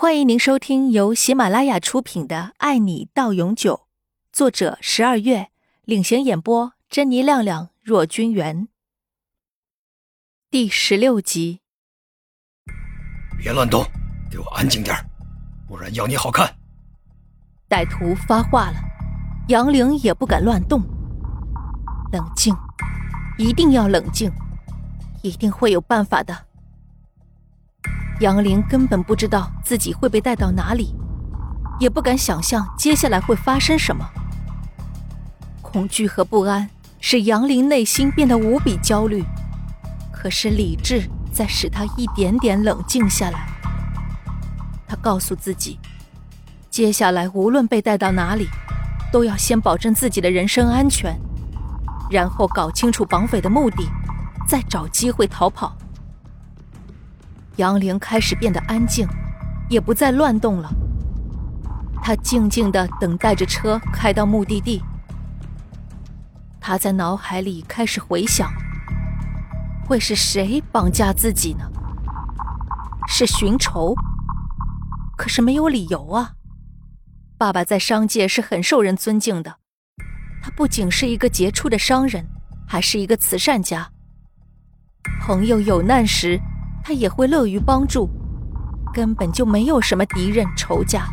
欢迎您收听由喜马拉雅出品的《爱你到永久》，作者十二月领衔演播，珍妮、亮亮、若君元。第十六集。别乱动，给我安静点不然要你好看。歹徒发话了，杨玲也不敢乱动，冷静，一定要冷静，一定会有办法的。杨玲根本不知道自己会被带到哪里，也不敢想象接下来会发生什么。恐惧和不安使杨玲内心变得无比焦虑，可是理智在使她一点点冷静下来。她告诉自己，接下来无论被带到哪里，都要先保证自己的人身安全，然后搞清楚绑匪的目的，再找机会逃跑。杨玲开始变得安静，也不再乱动了。她静静的等待着车开到目的地。她在脑海里开始回想：会是谁绑架自己呢？是寻仇？可是没有理由啊！爸爸在商界是很受人尊敬的，他不仅是一个杰出的商人，还是一个慈善家。朋友有难时。他也会乐于帮助，根本就没有什么敌人仇家。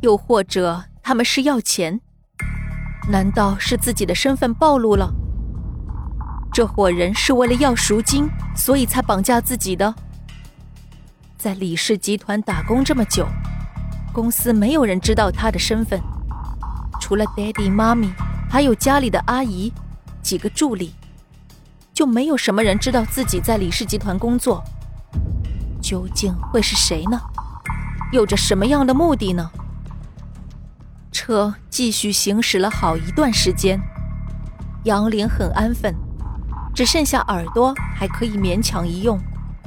又或者他们是要钱？难道是自己的身份暴露了？这伙人是为了要赎金，所以才绑架自己的？在李氏集团打工这么久，公司没有人知道他的身份，除了爹地、妈咪，还有家里的阿姨，几个助理。就没有什么人知道自己在李氏集团工作，究竟会是谁呢？有着什么样的目的呢？车继续行驶了好一段时间，杨林很安分，只剩下耳朵还可以勉强一用，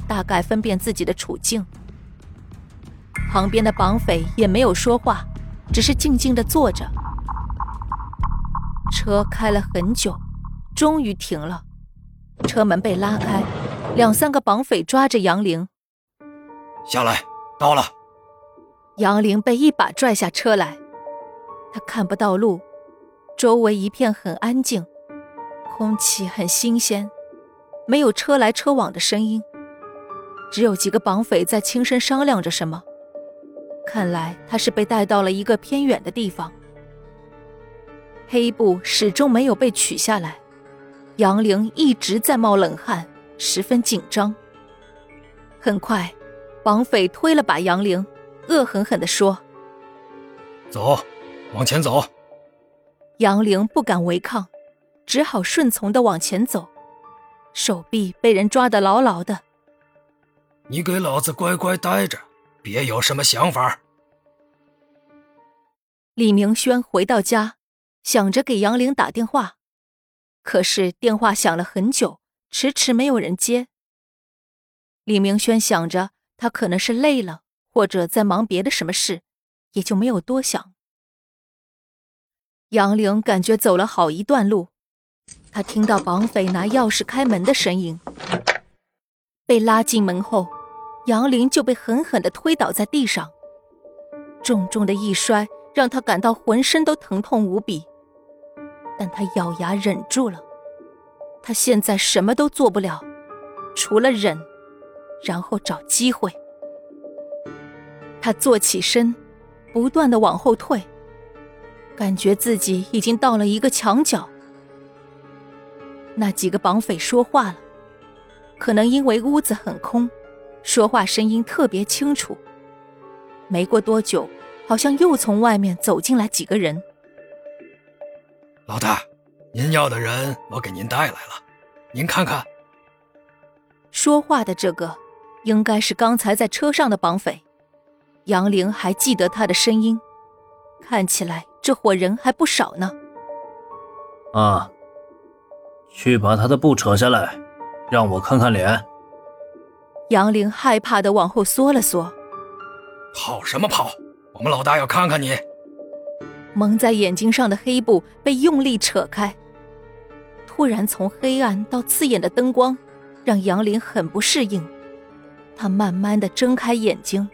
大概分辨自己的处境。旁边的绑匪也没有说话，只是静静的坐着。车开了很久，终于停了。车门被拉开，两三个绑匪抓着杨玲。下来，到了。杨玲被一把拽下车来，他看不到路，周围一片很安静，空气很新鲜，没有车来车往的声音，只有几个绑匪在轻声商量着什么。看来他是被带到了一个偏远的地方。黑布始终没有被取下来。杨玲一直在冒冷汗，十分紧张。很快，绑匪推了把杨玲，恶狠狠地说：“走，往前走。”杨玲不敢违抗，只好顺从地往前走，手臂被人抓得牢牢的。你给老子乖乖待着，别有什么想法。李明轩回到家，想着给杨玲打电话。可是电话响了很久，迟迟没有人接。李明轩想着他可能是累了，或者在忙别的什么事，也就没有多想。杨玲感觉走了好一段路，他听到绑匪拿钥匙开门的声音。被拉进门后，杨玲就被狠狠地推倒在地上，重重的一摔让他感到浑身都疼痛无比。但他咬牙忍住了，他现在什么都做不了，除了忍，然后找机会。他坐起身，不断的往后退，感觉自己已经到了一个墙角。那几个绑匪说话了，可能因为屋子很空，说话声音特别清楚。没过多久，好像又从外面走进来几个人。老大，您要的人我给您带来了，您看看。说话的这个，应该是刚才在车上的绑匪。杨玲还记得他的声音，看起来这伙人还不少呢。啊，去把他的布扯下来，让我看看脸。杨玲害怕的往后缩了缩。跑什么跑？我们老大要看看你。蒙在眼睛上的黑布被用力扯开，突然从黑暗到刺眼的灯光，让杨林很不适应。他慢慢的睁开眼睛，